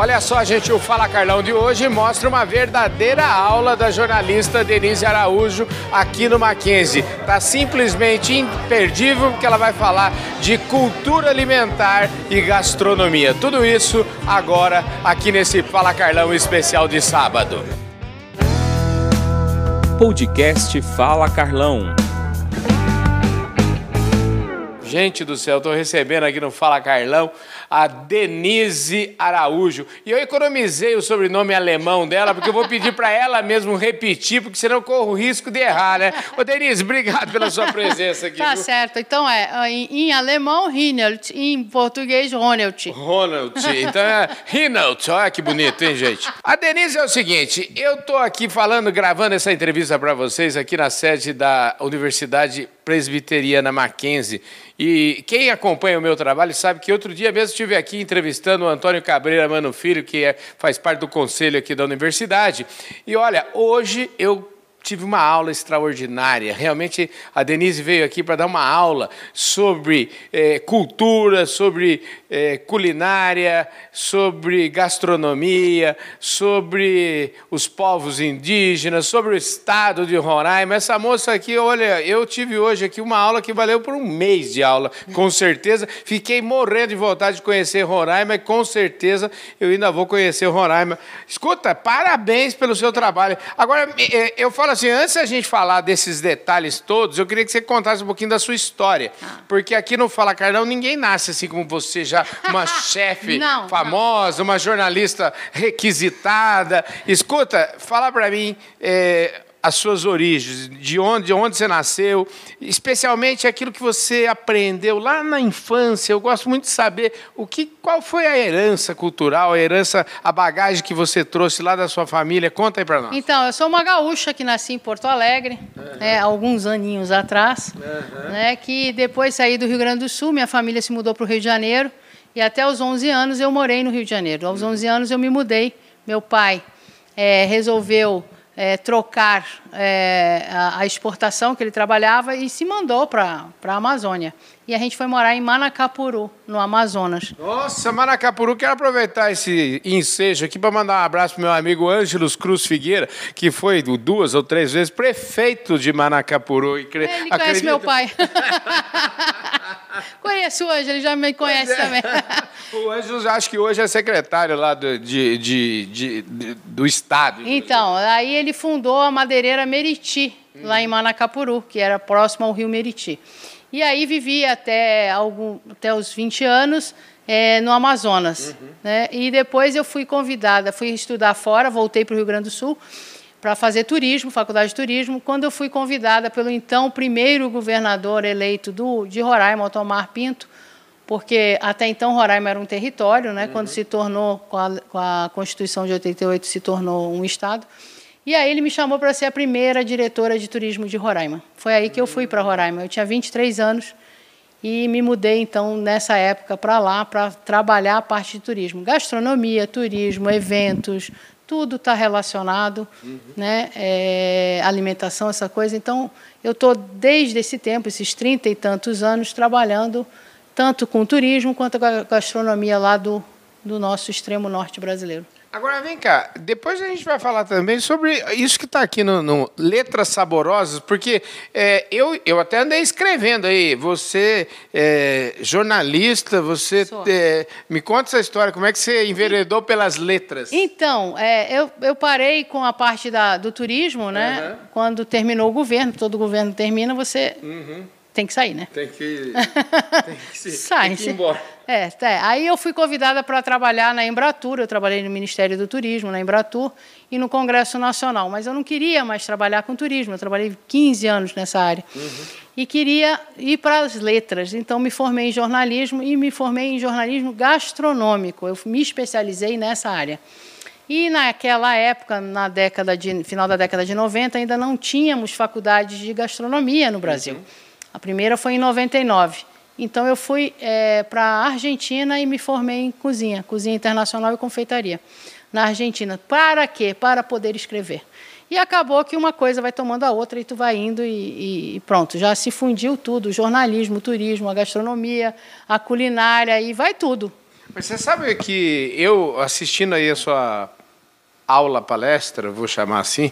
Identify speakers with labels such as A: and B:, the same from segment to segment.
A: Olha só, gente, o Fala Carlão de hoje mostra uma verdadeira aula da jornalista Denise Araújo aqui no Mackenzie. Tá simplesmente imperdível porque ela vai falar de cultura alimentar e gastronomia. Tudo isso agora aqui nesse Fala Carlão especial de sábado.
B: Podcast Fala Carlão.
A: Gente do céu, estou recebendo aqui no Fala Carlão a Denise Araújo. E eu economizei o sobrenome alemão dela, porque eu vou pedir para ela mesmo repetir, porque senão eu corro o risco de errar, né? Ô, Denise, obrigado pela sua presença aqui.
C: Tá viu? certo. Então é, em, em alemão, Rinelt, em português, Ronald.
A: Ronald. Então é Rinald. Olha que bonito, hein, gente? A Denise é o seguinte, eu tô aqui falando, gravando essa entrevista para vocês aqui na sede da Universidade Presbiteriana Mackenzie. E quem acompanha o meu trabalho sabe que outro dia mesmo estive aqui entrevistando o Antônio Cabreira Mano Filho, que é, faz parte do conselho aqui da universidade. E olha, hoje eu tive uma aula extraordinária. Realmente, a Denise veio aqui para dar uma aula sobre é, cultura, sobre é, culinária, sobre gastronomia, sobre os povos indígenas, sobre o estado de Roraima. Essa moça aqui, olha, eu tive hoje aqui uma aula que valeu por um mês de aula, com certeza. Fiquei morrendo de vontade de conhecer Roraima e com certeza eu ainda vou conhecer Roraima. Escuta, parabéns pelo seu trabalho. Agora, é, eu falo assim, antes da gente falar desses detalhes todos, eu queria que você contasse um pouquinho da sua história. Ah. Porque aqui no Fala Carlão ninguém nasce assim como você, já uma chefe famosa, não. uma jornalista requisitada. Escuta, fala para mim. É, as suas origens, de onde, de onde você nasceu, especialmente aquilo que você aprendeu lá na infância. Eu gosto muito de saber o que, qual foi a herança cultural, a herança, a bagagem que você trouxe lá da sua família. Conta aí para nós.
C: Então, eu sou uma gaúcha que nasci em Porto Alegre, uhum. né, alguns aninhos atrás, uhum. né, que depois saí do Rio Grande do Sul, minha família se mudou para o Rio de Janeiro e até os 11 anos eu morei no Rio de Janeiro. Aos 11 anos eu me mudei. Meu pai é, resolveu é, trocar é, a, a, exportação que ele trabalhava e se mandou para a Amazônia. E a gente foi morar em Manacapuru, no Amazonas.
A: Nossa, Manacapuru, quero aproveitar esse ensejo aqui para mandar um abraço para meu amigo Ângelos Cruz Figueira, que foi duas ou três vezes prefeito de Manacapuru.
C: E cre... Ele conhece Acredita... meu pai. Conheço o Ângelo, ele já me conhece é. também.
A: O Ângelo acho que hoje é secretário lá do, de, de, de, do Estado.
C: Então, aí ele fundou a madeireira Meriti, hum. lá em Manacapuru, que era próximo ao rio Meriti. E aí vivi até, algum, até os 20 anos é, no Amazonas. Uhum. Né? E depois eu fui convidada, fui estudar fora, voltei para o Rio Grande do Sul para fazer turismo, faculdade de turismo, quando eu fui convidada pelo então primeiro governador eleito do, de Roraima, Otomar Pinto, porque até então Roraima era um território, né? Uhum. quando se tornou, com a, com a Constituição de 88, se tornou um estado. E aí ele me chamou para ser a primeira diretora de turismo de Roraima. Foi aí que eu fui para Roraima. Eu tinha 23 anos e me mudei então nessa época para lá para trabalhar a parte de turismo, gastronomia, turismo, eventos, tudo está relacionado, uhum. né? É, alimentação, essa coisa. Então, eu estou desde esse tempo, esses trinta e tantos anos, trabalhando tanto com turismo quanto com a gastronomia lá do, do nosso extremo norte brasileiro.
A: Agora vem cá, depois a gente vai falar também sobre isso que está aqui no, no, Letras Saborosas, porque é, eu, eu até andei escrevendo aí, você é jornalista, você é, me conta essa história, como é que você enveredou pelas letras?
C: Então, é, eu, eu parei com a parte da, do turismo, né? Uhum. Quando terminou o governo, todo governo termina, você uhum tem que sair, né?
A: Tem que,
C: tem que, se, Sai, tem que ir embora. É, é, aí eu fui convidada para trabalhar na Embratur, eu trabalhei no Ministério do Turismo, na Embratur, e no Congresso Nacional, mas eu não queria mais trabalhar com turismo, eu trabalhei 15 anos nessa área. Uhum. E queria ir para as letras, então me formei em jornalismo e me formei em jornalismo gastronômico, eu me especializei nessa área. E naquela época, na década de, final da década de 90, ainda não tínhamos faculdades de gastronomia no Brasil. Uhum. A primeira foi em 99. Então eu fui é, para a Argentina e me formei em cozinha, cozinha internacional e confeitaria, na Argentina. Para quê? Para poder escrever. E acabou que uma coisa vai tomando a outra e tu vai indo e, e pronto, já se fundiu tudo, o jornalismo, o turismo, a gastronomia, a culinária e vai tudo.
A: Mas você sabe que eu, assistindo aí a sua aula, palestra, vou chamar assim,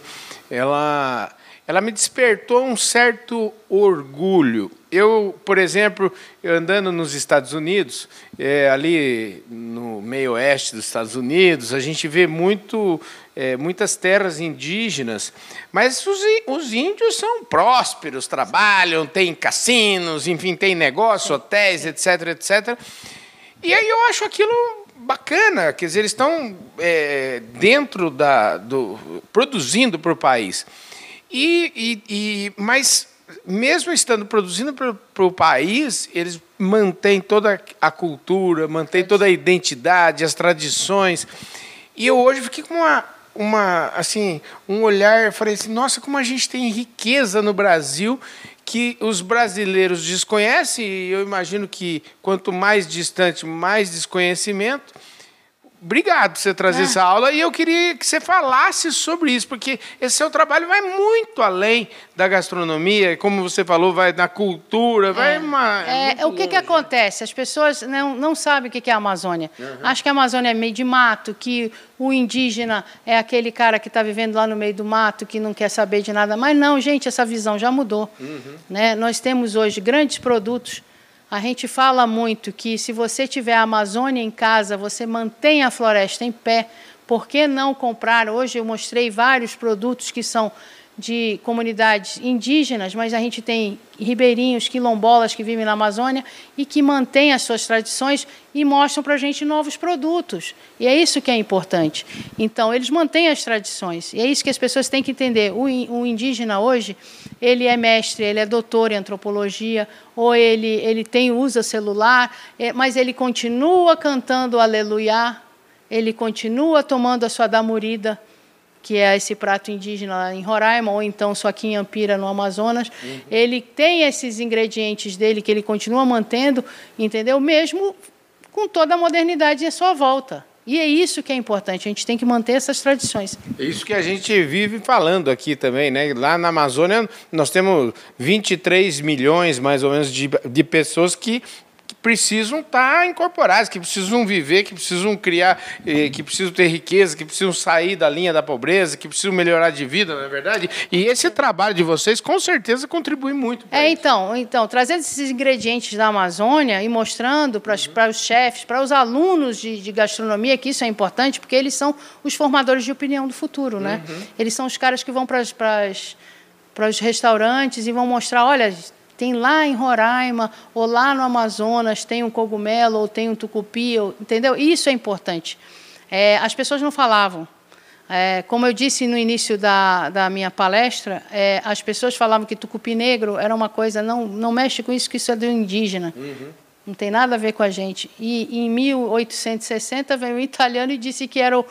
A: ela, ela me despertou um certo orgulho. Eu, por exemplo, andando nos Estados Unidos, é, ali no meio oeste dos Estados Unidos, a gente vê muito, é, muitas terras indígenas, mas os, os índios são prósperos, trabalham, têm cassinos, enfim, têm negócio, hotéis, etc, etc. E aí eu acho aquilo bacana, quer dizer, eles estão é, dentro da, do produzindo para o país. E, e, e, mas mesmo estando produzindo para o país, eles mantêm toda a cultura, mantêm toda a identidade, as tradições. E eu hoje fiquei com uma, uma assim, um olhar, falei assim, nossa, como a gente tem riqueza no Brasil que os brasileiros desconhecem, e eu imagino que quanto mais distante, mais desconhecimento. Obrigado por você trazer é. essa aula e eu queria que você falasse sobre isso, porque esse seu trabalho vai muito além da gastronomia, como você falou, vai na cultura, vai
C: é.
A: uma.
C: É, o que, que acontece? As pessoas não, não sabem o que é a Amazônia. Uhum. Acham que a Amazônia é meio de mato, que o indígena é aquele cara que está vivendo lá no meio do mato, que não quer saber de nada. Mas não, gente, essa visão já mudou. Uhum. Né? Nós temos hoje grandes produtos a gente fala muito que se você tiver a Amazônia em casa, você mantém a floresta em pé. Por que não comprar? Hoje eu mostrei vários produtos que são de comunidades indígenas, mas a gente tem ribeirinhos, quilombolas que vivem na Amazônia e que mantêm as suas tradições e mostram para a gente novos produtos. E é isso que é importante. Então, eles mantêm as tradições. E é isso que as pessoas têm que entender. O, o indígena hoje, ele é mestre, ele é doutor em antropologia, ou ele, ele tem usa celular, é, mas ele continua cantando aleluia, ele continua tomando a sua damurida, que é esse prato indígena lá em Roraima, ou então só aqui em Ampira, no Amazonas. Uhum. Ele tem esses ingredientes dele que ele continua mantendo, entendeu? Mesmo com toda a modernidade em sua volta. E é isso que é importante, a gente tem que manter essas tradições.
A: É isso que a gente vive falando aqui também, né? Lá na Amazônia nós temos 23 milhões, mais ou menos, de, de pessoas que precisam estar incorporadas, que precisam viver, que precisam criar, eh, que precisam ter riqueza, que precisam sair da linha da pobreza, que precisam melhorar de vida, não é verdade? E esse trabalho de vocês com certeza contribui muito.
C: É, então, então, trazendo esses ingredientes da Amazônia e mostrando para, uhum. para os chefes, para os alunos de, de, gastronomia, que isso é importante, porque eles são os formadores de opinião do futuro, né? Uhum. Eles são os caras que vão para as, para as para os restaurantes e vão mostrar, olha, tem lá em Roraima, ou lá no Amazonas, tem um cogumelo, ou tem um tucupi, ou, entendeu? Isso é importante. É, as pessoas não falavam. É, como eu disse no início da, da minha palestra, é, as pessoas falavam que tucupi negro era uma coisa, não, não mexe com isso, que isso é do indígena. Uhum. Não tem nada a ver com a gente. E em 1860 veio um italiano e disse que era o,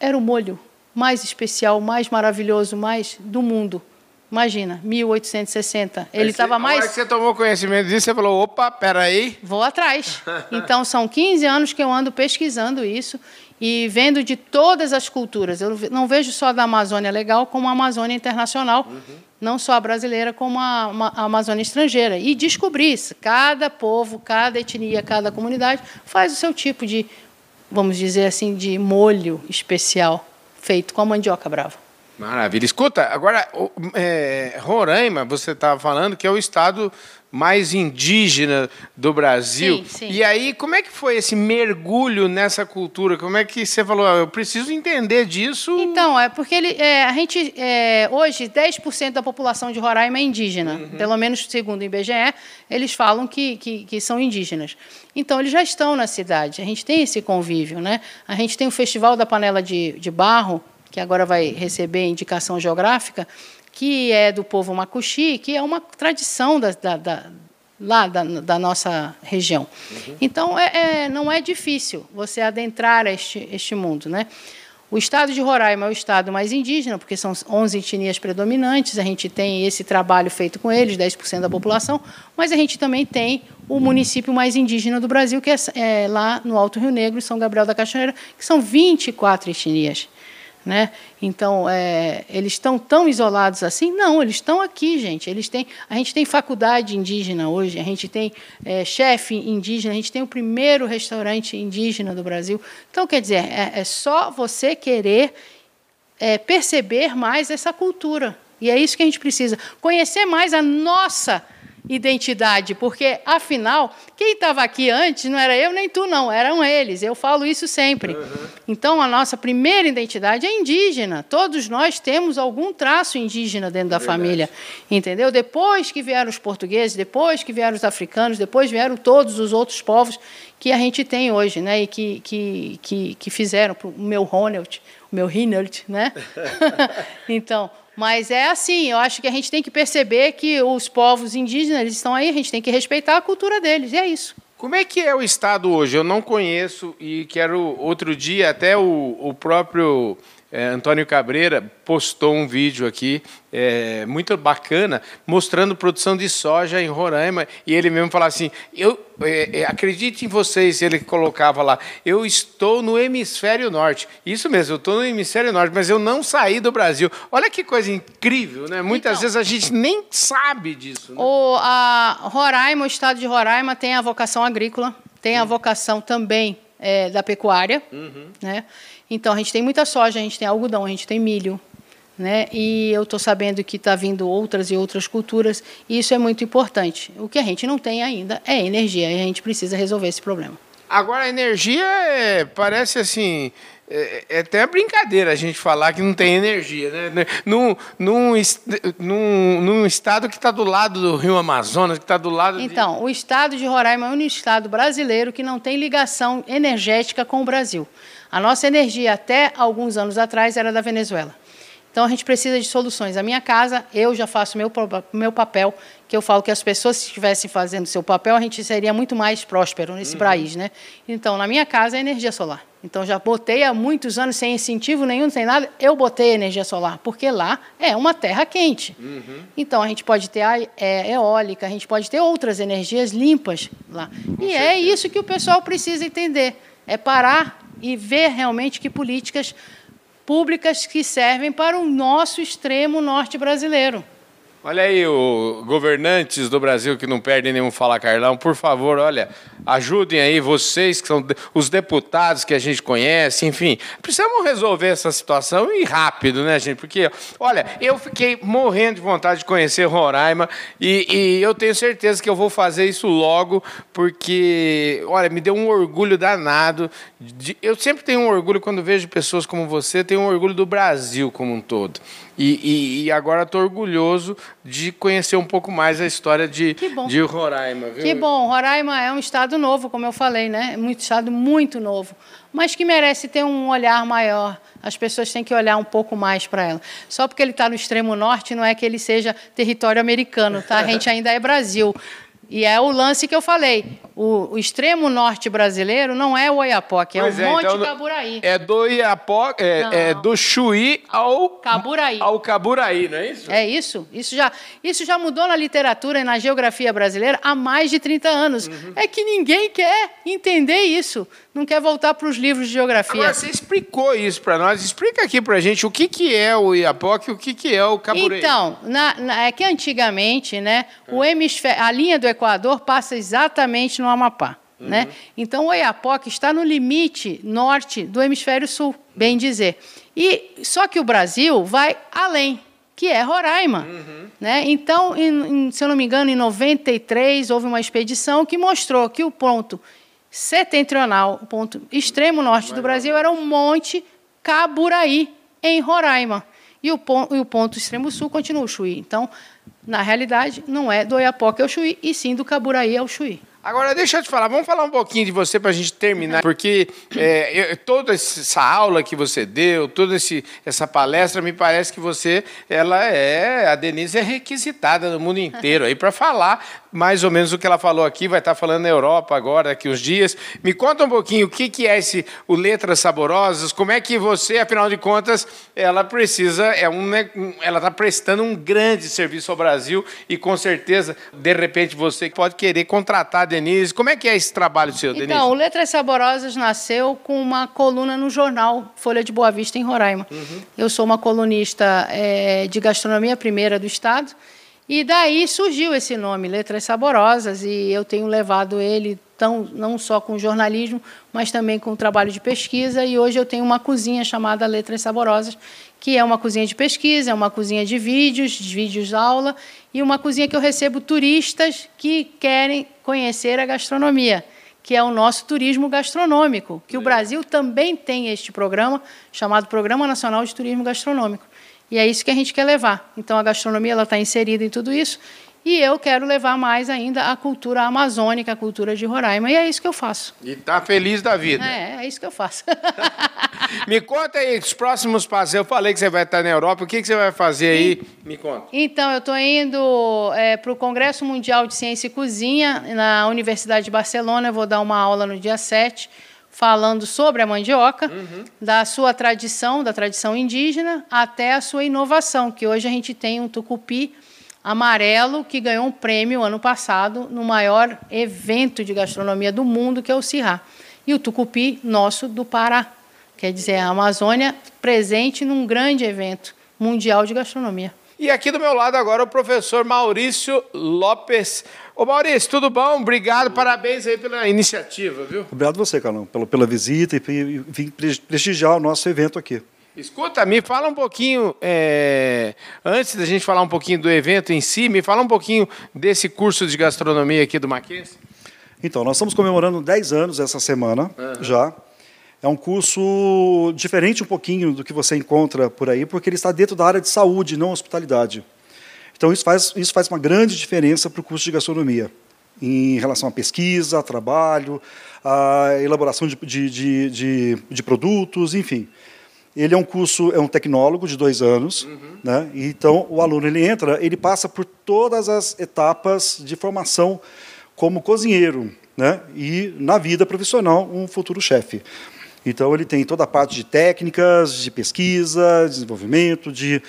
C: era o molho mais especial, mais maravilhoso, mais do mundo. Imagina, 1860. Ele estava mais.
A: Agora que você tomou conhecimento disso, você falou: opa, peraí.
C: Vou atrás. Então, são 15 anos que eu ando pesquisando isso e vendo de todas as culturas. Eu não vejo só da Amazônia legal, como a Amazônia internacional, uhum. não só a brasileira, como a, a Amazônia estrangeira. E descobrir isso. Cada povo, cada etnia, cada comunidade faz o seu tipo de, vamos dizer assim, de molho especial feito com a mandioca brava.
A: Maravilha. Escuta, agora, é, Roraima, você estava falando que é o estado mais indígena do Brasil. Sim, sim. E aí, como é que foi esse mergulho nessa cultura? Como é que você falou, ah, eu preciso entender disso?
C: Então, é porque ele, é, a gente, é, hoje, 10% da população de Roraima é indígena. Uhum. Pelo menos, segundo o IBGE, eles falam que, que, que, são indígenas. Então, eles já estão na cidade. A gente tem esse convívio, né? A gente tem o Festival da Panela de, de Barro, que agora vai receber indicação geográfica, que é do povo Macuxi, que é uma tradição da, da, da lá da, da, nossa região. Uhum. Então, é, é, não é difícil você adentrar este, este mundo. Né? O estado de Roraima é o estado mais indígena, porque são 11 etnias predominantes, a gente tem esse trabalho feito com eles, 10% da população, mas a gente também tem o município mais indígena do Brasil, que é, é lá no Alto Rio Negro, São Gabriel da Cachoeira, que são 24 etnias. Né? Então, é, eles estão tão isolados assim? Não, eles estão aqui, gente. Eles têm, a gente tem faculdade indígena hoje, a gente tem é, chefe indígena, a gente tem o primeiro restaurante indígena do Brasil. Então, quer dizer, é, é só você querer é, perceber mais essa cultura. E é isso que a gente precisa. Conhecer mais a nossa identidade, porque afinal, quem estava aqui antes não era eu nem tu, não, eram eles. Eu falo isso sempre. Uhum. Então, a nossa primeira identidade é indígena. Todos nós temos algum traço indígena dentro da Verdade. família, entendeu? Depois que vieram os portugueses, depois que vieram os africanos, depois vieram todos os outros povos que a gente tem hoje, né? E que, que, que, que fizeram o meu Ronald, o meu Rinald, né? então, mas é assim, eu acho que a gente tem que perceber que os povos indígenas eles estão aí, a gente tem que respeitar a cultura deles, e é isso.
A: Como é que é o Estado hoje? Eu não conheço e quero outro dia até o, o próprio é, Antônio Cabreira postou um vídeo aqui é, muito bacana mostrando produção de soja em Roraima e ele mesmo falava assim: eu é, é, acredite em vocês, ele colocava lá, eu estou no hemisfério norte. Isso mesmo, eu estou no hemisfério norte, mas eu não saí do Brasil. Olha que coisa incrível, né? Muitas então, vezes a gente nem sabe disso. Né?
C: O a Roraima, o estado de Roraima tem a vocação agrícola, tem a vocação também é, da pecuária, uhum. né? Então, a gente tem muita soja, a gente tem algodão, a gente tem milho. Né? E eu estou sabendo que está vindo outras e outras culturas, e isso é muito importante. O que a gente não tem ainda é energia, e a gente precisa resolver esse problema.
A: Agora, a energia é, parece assim. É, é, até brincadeira a gente falar que não tem energia, né? Num, num, num, num estado que está do lado do Rio Amazonas, que está do lado.
C: Então,
A: de...
C: o estado de Roraima é único estado brasileiro que não tem ligação energética com o Brasil. A nossa energia, até alguns anos atrás, era da Venezuela. Então a gente precisa de soluções. A minha casa, eu já faço meu meu papel, que eu falo que as pessoas se estivessem fazendo seu papel, a gente seria muito mais próspero nesse uhum. país, né? Então, na minha casa é energia solar. Então já botei há muitos anos sem incentivo nenhum, sem nada, eu botei energia solar, porque lá é uma terra quente. Uhum. Então a gente pode ter a é, eólica, a gente pode ter outras energias limpas lá. Com e é certeza. é isso que o pessoal precisa entender. É parar e ver realmente que políticas públicas que servem para o nosso extremo norte brasileiro.
A: Olha aí, o, governantes do Brasil que não perdem nenhum Fala Carlão, por favor, olha, ajudem aí vocês que são os deputados que a gente conhece, enfim, precisamos resolver essa situação e rápido, né, gente? Porque, olha, eu fiquei morrendo de vontade de conhecer Roraima e, e eu tenho certeza que eu vou fazer isso logo, porque, olha, me deu um orgulho danado. De, eu sempre tenho um orgulho quando vejo pessoas como você, tenho um orgulho do Brasil como um todo. E, e, e agora estou orgulhoso de conhecer um pouco mais a história de, de Roraima. Viu?
C: Que bom, Roraima é um estado novo, como eu falei, né? É um estado muito novo, mas que merece ter um olhar maior. As pessoas têm que olhar um pouco mais para ela. Só porque ele está no extremo norte não é que ele seja território americano, tá? A gente ainda é Brasil. E é o lance que eu falei. O, o, extremo norte brasileiro não é o Oiapoque, é o é, Monte então, Caburaí.
A: É do Oiapoque, é, é, do Chuí ao
C: Caburaí.
A: Ao Caburaí, não é isso?
C: É isso. Isso já, isso já mudou na literatura e na geografia brasileira há mais de 30 anos. Uhum. É que ninguém quer entender isso. Não quer voltar para os livros de geografia.
A: Agora, você explicou isso para nós. Explica aqui para a gente o que, que é o Oiapoque e o que, que é o Caburaí.
C: Então, na, na, é que antigamente, né, o hemisfério, a linha do Equador passa exatamente no Amapá. Uhum. Né? Então, o Oiapoque está no limite norte do hemisfério sul, bem dizer. E Só que o Brasil vai além, que é Roraima. Uhum. Né? Então, em, em, se eu não me engano, em 93, houve uma expedição que mostrou que o ponto setentrional, o ponto extremo norte do Brasil, era o Monte Caburaí, em Roraima. E o, ponto, e o ponto extremo sul continua o Chuí. Então, na realidade, não é do Oiapoque ao Chuí, e sim do Caburaí ao Chuí.
A: Agora, deixa eu te falar, vamos falar um pouquinho de você para a gente terminar, porque é, eu, toda essa aula que você deu, toda esse, essa palestra, me parece que você, ela é, a Denise é requisitada no mundo inteiro aí para falar mais ou menos o que ela falou aqui, vai estar falando na Europa agora, daqui uns dias. Me conta um pouquinho o que, que é esse o Letras Saborosas, como é que você, afinal de contas, ela precisa, é um, ela está prestando um grande serviço ao Brasil e com certeza, de repente, você pode querer contratar a Denise. Como é que é esse trabalho seu, Denise?
C: Então, o Letras Saborosas nasceu com uma coluna no jornal Folha de Boa Vista, em Roraima. Uhum. Eu sou uma colunista é, de gastronomia primeira do Estado e daí surgiu esse nome, Letras Saborosas, e eu tenho levado ele tão, não só com jornalismo, mas também com o trabalho de pesquisa. E hoje eu tenho uma cozinha chamada Letras Saborosas, que é uma cozinha de pesquisa, é uma cozinha de vídeos, de vídeos aula, e uma cozinha que eu recebo turistas que querem conhecer a gastronomia, que é o nosso turismo gastronômico, que o Brasil também tem este programa, chamado Programa Nacional de Turismo Gastronômico. E é isso que a gente quer levar. Então a gastronomia ela está inserida em tudo isso. E eu quero levar mais ainda a cultura amazônica, a cultura de Roraima. E é isso que eu faço.
A: E está feliz da vida.
C: É, é isso que eu faço.
A: Me conta aí os próximos passos. Eu falei que você vai estar na Europa. O que, que você vai fazer aí? Me conta.
C: Então, eu estou indo é, para o Congresso Mundial de Ciência e Cozinha na Universidade de Barcelona. Eu vou dar uma aula no dia 7 falando sobre a mandioca, uhum. da sua tradição, da tradição indígena, até a sua inovação, que hoje a gente tem um tucupi amarelo que ganhou um prêmio ano passado no maior evento de gastronomia do mundo, que é o Cirrá. E o tucupi nosso do Pará, quer dizer, a Amazônia presente num grande evento mundial de gastronomia.
A: E aqui do meu lado agora o professor Maurício Lopes. Ô Maurício, tudo bom? Obrigado, parabéns aí pela iniciativa, viu?
D: Obrigado você, Carlão, pela, pela visita e vir prestigiar o nosso evento aqui.
A: Escuta, me fala um pouquinho, é, antes da gente falar um pouquinho do evento em si, me fala um pouquinho desse curso de gastronomia aqui do Mackenzie.
D: Então, nós estamos comemorando 10 anos essa semana uhum. já. É um curso diferente um pouquinho do que você encontra por aí, porque ele está dentro da área de saúde, não hospitalidade. Então, isso faz, isso faz uma grande diferença para o curso de gastronomia, em relação à pesquisa, trabalho, à elaboração de, de, de, de, de produtos, enfim. Ele é um curso, é um tecnólogo de dois anos, uhum. né? então o aluno ele entra, ele passa por todas as etapas de formação como cozinheiro, né? E na vida profissional um futuro chefe. Então, ele tem toda a parte de técnicas, de pesquisa, desenvolvimento, de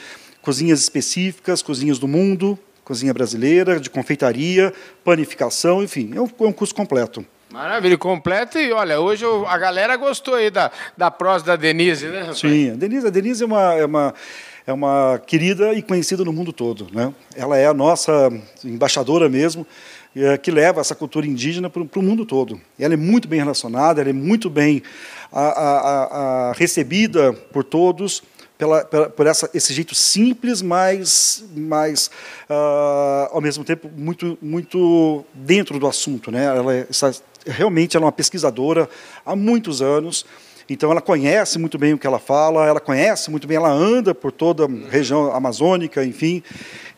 D: cozinhas específicas, cozinhas do mundo, cozinha brasileira, de confeitaria, panificação, enfim, é um, é um curso completo.
A: Maravilha, completo. E olha, hoje eu, a galera gostou aí da, da prosa da Denise, né? Rapaz?
D: Sim, a Denise, a Denise é uma, é uma é uma querida e conhecida no mundo todo. Né? Ela é a nossa embaixadora mesmo, é, que leva essa cultura indígena para o mundo todo. Ela é muito bem relacionada, ela é muito bem a, a, a recebida por todos. Pela, pela, por essa, esse jeito simples, mas, mas uh, ao mesmo tempo muito, muito dentro do assunto. Né? Ela é, realmente ela é uma pesquisadora há muitos anos. Então ela conhece muito bem o que ela fala, ela conhece muito bem, ela anda por toda a região amazônica, enfim,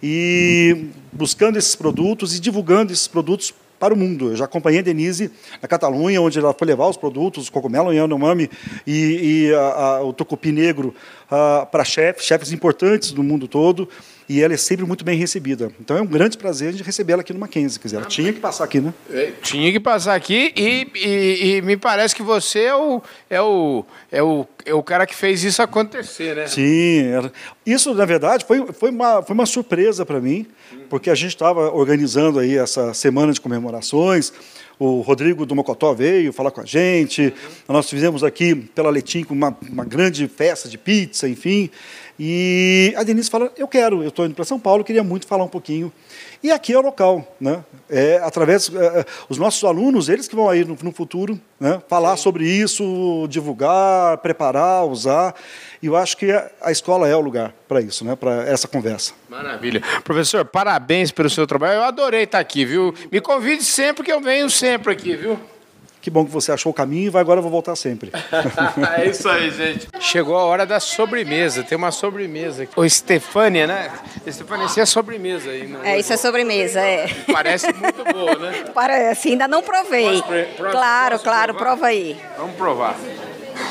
D: e buscando esses produtos e divulgando esses produtos para o mundo. Eu já acompanhei a Denise na Catalunha, onde ela foi levar os produtos, o cogumelo Yanomami e, e a, a, o tucupi negro uh, para chefes, chefes importantes do mundo todo e ela é sempre muito bem recebida. Então é um grande prazer de recebê-la aqui no Mackenzie. Quer dizer, ela ah, tinha que passar aqui, né?
A: É, tinha que passar aqui e, e, e, me parece que você é o, é, o, é, o, é o cara que fez isso acontecer, né?
D: Sim. Isso, na verdade, foi, foi, uma, foi uma surpresa para mim, porque a gente estava organizando aí essa semana de comemorações, o Rodrigo do Mocotó veio falar com a gente. Nós fizemos aqui pela Letim uma, uma grande festa de pizza, enfim. E a Denise fala: Eu quero, eu estou indo para São Paulo, queria muito falar um pouquinho. E aqui é o local, né? É, através é, é, os nossos alunos, eles que vão aí no, no futuro, né? Falar Sim. sobre isso, divulgar, preparar, usar. E eu acho que a escola é o lugar para isso, né? Para essa conversa.
A: Maravilha, professor. Parabéns pelo seu trabalho. Eu adorei estar aqui, viu? Me convide sempre que eu venho sempre aqui, viu?
D: Que bom que você achou o caminho e vai agora eu vou voltar sempre.
A: é isso aí, gente. Chegou a hora da sobremesa. Tem uma sobremesa aqui. Ô, Estefânia, né? Estefânia, isso é sobremesa aí.
E: Não é, isso é sobremesa, é.
A: Parece muito boa, né?
E: Parece, ainda não provei. Pro, claro, claro, provar? prova aí.
A: Vamos provar.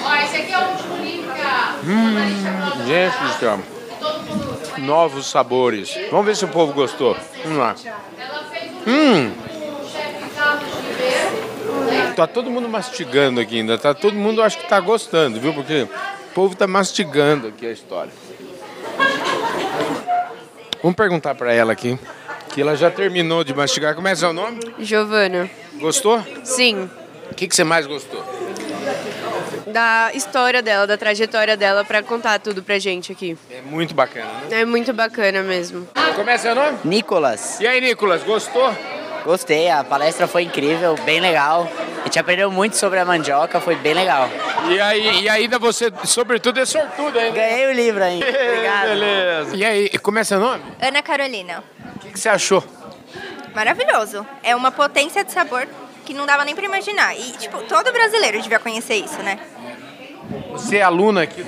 C: Ó, esse aqui é o último livro que a
A: hum, Gente do céu. Novos sabores. Vamos ver se o povo gostou. Vamos lá. Hum. Tá todo mundo mastigando aqui ainda. Tá todo mundo acho que tá gostando, viu? Porque o povo tá mastigando aqui a história. Vamos perguntar para ela aqui. Que ela já terminou de mastigar. Como é seu nome?
F: Giovana.
A: Gostou?
F: Sim.
A: O que, que você mais gostou?
F: Da história dela, da trajetória dela, para contar tudo pra gente aqui.
A: É muito bacana, né?
F: É muito bacana mesmo.
A: Como é seu nome?
G: Nicolas.
A: E aí, Nicolas, gostou?
G: Gostei, a palestra foi incrível, bem legal. A gente aprendeu muito sobre a mandioca, foi bem legal.
A: E aí, e ainda você, sobretudo, é sortudo ainda.
G: Ganhei o livro ainda. Obrigado.
A: Beleza. E aí, como é seu nome?
H: Ana Carolina.
A: O que, que você achou?
H: Maravilhoso. É uma potência de sabor que não dava nem pra imaginar. E, tipo, todo brasileiro devia conhecer isso, né?
A: Você é aluna aqui?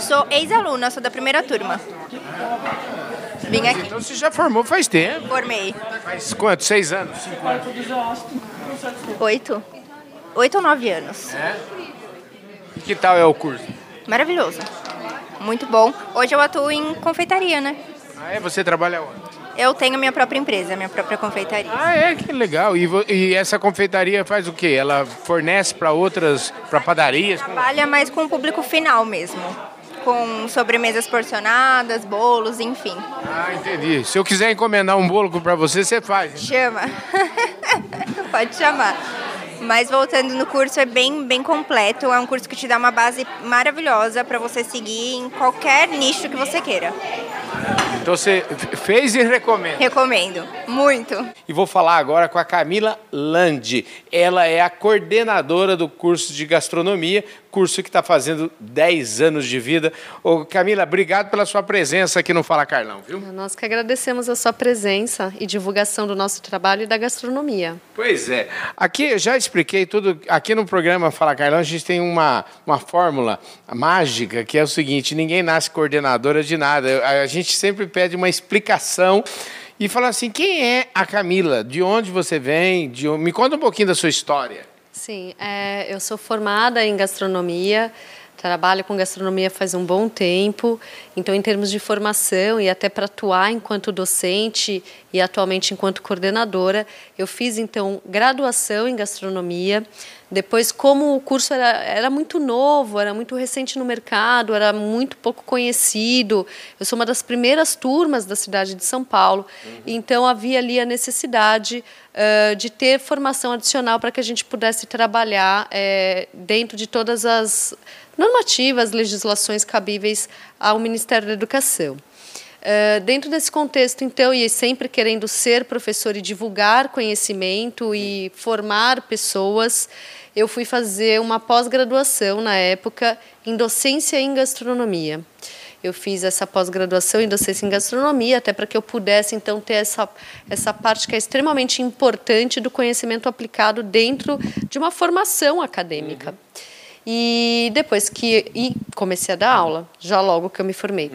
H: Sou ex-aluna, sou da primeira turma. Vim aqui.
A: Então você já formou faz tempo.
H: Formei.
A: Faz quanto? Seis anos? Cinco anos?
H: Oito? Oito ou nove anos.
A: É? E que tal é o curso?
H: Maravilhoso. Muito bom. Hoje eu atuo em confeitaria, né?
A: Ah, é? Você trabalha onde?
H: Eu tenho minha própria empresa, minha própria confeitaria.
A: Ah, é? Que legal. E, e essa confeitaria faz o quê? Ela fornece para outras, para padarias?
H: Trabalha mais com o público final mesmo. Com sobremesas porcionadas, bolos, enfim.
A: Ah, entendi. Se eu quiser encomendar um bolo para você, você faz.
H: Chama. Pode chamar. Mas voltando no curso, é bem, bem completo. É um curso que te dá uma base maravilhosa para você seguir em qualquer nicho que você queira.
A: Então você fez e recomenda.
H: Recomendo. Muito.
A: E vou falar agora com a Camila Landi. Ela é a coordenadora do curso de gastronomia, curso que está fazendo 10 anos de vida. Ô, Camila, obrigado pela sua presença aqui no Fala Carlão, viu?
I: Nós que agradecemos a sua presença e divulgação do nosso trabalho e da gastronomia.
A: Pois é. Aqui eu já expliquei tudo. Aqui no programa Fala Carlão, a gente tem uma, uma fórmula mágica que é o seguinte: ninguém nasce coordenadora de nada. A gente sempre pede uma explicação e fala assim: quem é a Camila? De onde você vem? De. Me conta um pouquinho da sua história.
I: Sim, é, eu sou formada em gastronomia, trabalho com gastronomia faz um bom tempo, então, em termos de formação e até para atuar enquanto docente e atualmente enquanto coordenadora, eu fiz então graduação em gastronomia. Depois, como o curso era, era muito novo, era muito recente no mercado, era muito pouco conhecido, eu sou uma das primeiras turmas da cidade de São Paulo, então havia ali a necessidade uh, de ter formação adicional para que a gente pudesse trabalhar eh, dentro de todas as normativas, legislações cabíveis ao Ministério da Educação. Uh, dentro desse contexto, então, e sempre querendo ser professor e divulgar conhecimento e formar pessoas, eu fui fazer uma pós-graduação na época em docência em gastronomia. Eu fiz essa pós-graduação em docência em gastronomia, até para que eu pudesse, então, ter essa, essa parte que é extremamente importante do conhecimento aplicado dentro de uma formação acadêmica. E depois que e comecei a dar aula, já logo que eu me formei.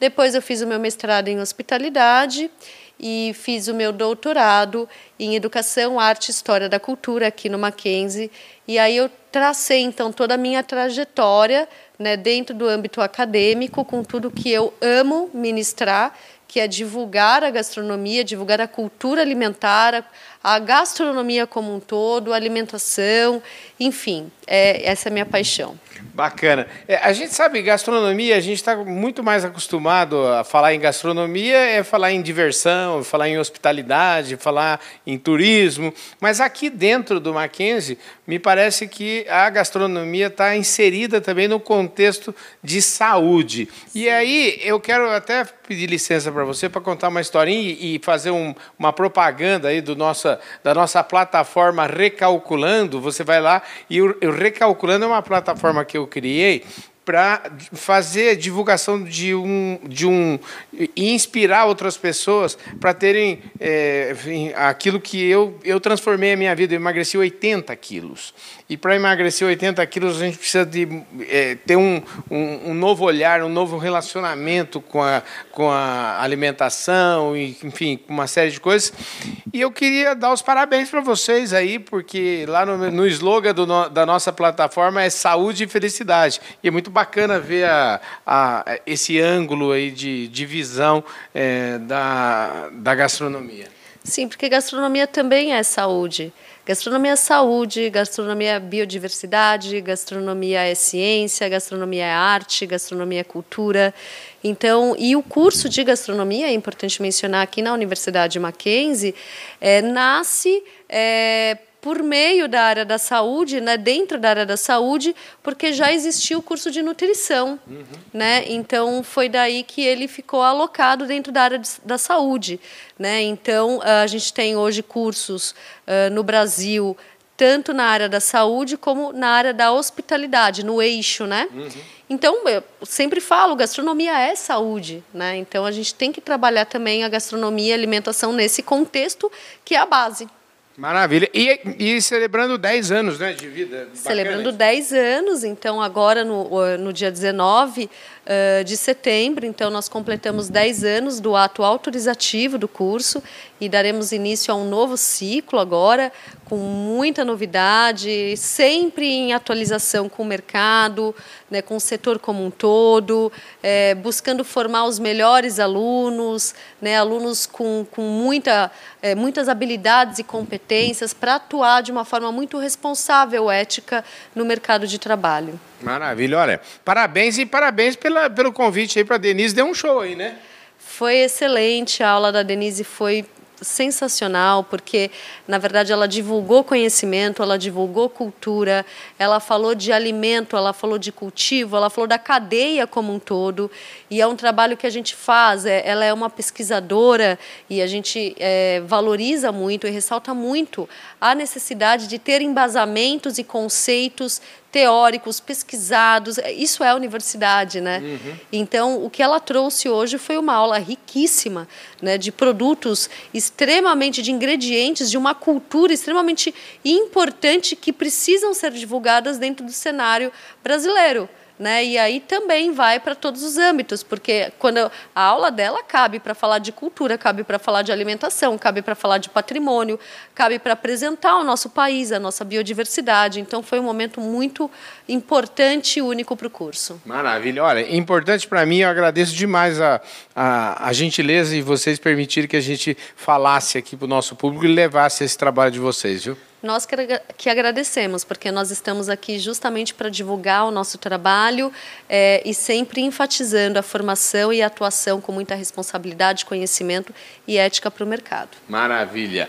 I: Depois eu fiz o meu mestrado em hospitalidade e fiz o meu doutorado em educação, arte e história da cultura aqui no Mackenzie. E aí eu tracei então toda a minha trajetória, né, dentro do âmbito acadêmico, com tudo que eu amo ministrar, que é divulgar a gastronomia, divulgar a cultura alimentar, a, a gastronomia como um todo, a alimentação, enfim, é, essa é a minha paixão.
A: Bacana. É, a gente sabe, gastronomia, a gente está muito mais acostumado a falar em gastronomia, é falar em diversão, falar em hospitalidade, falar em turismo. Mas aqui dentro do Mackenzie, me parece que a gastronomia está inserida também no contexto de saúde. E aí eu quero até pedir licença para você para contar uma historinha e fazer um, uma propaganda aí do da nossa plataforma Recalculando. Você vai lá e o Recalculando é uma plataforma que eu criei para fazer divulgação de um, de um e inspirar outras pessoas para terem é, aquilo que eu, eu transformei a minha vida. Eu emagreci 80 quilos. E para emagrecer 80 quilos, a gente precisa de é, ter um, um, um, novo olhar, um novo relacionamento com a, com a alimentação, e, enfim, uma série de coisas. E eu queria dar os parabéns para vocês aí, porque lá no, no slogan do, da nossa plataforma é saúde e felicidade. E é muito bacana ver a, a, esse ângulo aí de, de visão é, da, da gastronomia.
I: Sim, porque gastronomia também é saúde. Gastronomia é saúde, gastronomia é biodiversidade, gastronomia é ciência, gastronomia é arte, gastronomia é cultura. Então, e o curso de gastronomia, é importante mencionar aqui na Universidade Mackenzie, é, nasce é, por meio da área da saúde, né, dentro da área da saúde, porque já existia o curso de nutrição, uhum. né? Então foi daí que ele ficou alocado dentro da área de, da saúde, né? Então a gente tem hoje cursos uh, no Brasil tanto na área da saúde como na área da hospitalidade, no eixo, né? Uhum. Então, eu sempre falo, gastronomia é saúde, né? Então a gente tem que trabalhar também a gastronomia e a alimentação nesse contexto que é a base.
A: Maravilha. E, e celebrando 10 anos né, de vida.
I: Celebrando 10 anos, então agora no, no dia 19 de setembro, então nós completamos 10 anos do ato autorizativo do curso e daremos início a um novo ciclo agora, com muita novidade, sempre em atualização com o mercado, né, com o setor como um todo, é, buscando formar os melhores alunos, né, alunos com, com muita, é, muitas habilidades e competências para atuar de uma forma muito responsável, ética, no mercado de trabalho.
A: Maravilha, olha, parabéns e parabéns pela, pelo convite aí para a Denise, deu um show aí, né?
I: Foi excelente, a aula da Denise foi sensacional, porque na verdade ela divulgou conhecimento, ela divulgou cultura, ela falou de alimento, ela falou de cultivo, ela falou da cadeia como um todo. E é um trabalho que a gente faz. É, ela é uma pesquisadora e a gente é, valoriza muito e ressalta muito a necessidade de ter embasamentos e conceitos teóricos, pesquisados. Isso é a universidade, né? Uhum. Então, o que ela trouxe hoje foi uma aula riquíssima, né, de produtos extremamente, de ingredientes, de uma cultura extremamente importante que precisam ser divulgadas dentro do cenário brasileiro. Né? E aí também vai para todos os âmbitos, porque quando a aula dela cabe para falar de cultura, cabe para falar de alimentação, cabe para falar de patrimônio, cabe para apresentar o nosso país, a nossa biodiversidade. Então foi um momento muito importante e único para o curso.
A: Maravilha. Olha, importante para mim, eu agradeço demais a, a, a gentileza e vocês permitirem que a gente falasse aqui para o nosso público e levasse esse trabalho de vocês, viu?
I: Nós que agradecemos, porque nós estamos aqui justamente para divulgar o nosso trabalho é, e sempre enfatizando a formação e a atuação com muita responsabilidade, conhecimento e ética para o mercado.
A: Maravilha!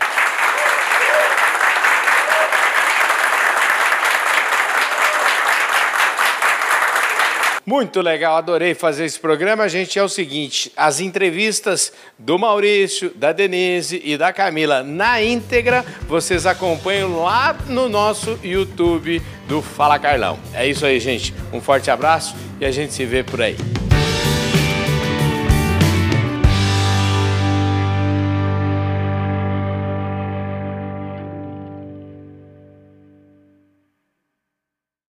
A: Muito legal, adorei fazer esse programa. Gente, é o seguinte: as entrevistas do Maurício, da Denise e da Camila na íntegra, vocês acompanham lá no nosso YouTube do Fala Carlão. É isso aí, gente. Um forte abraço e a gente se vê por aí.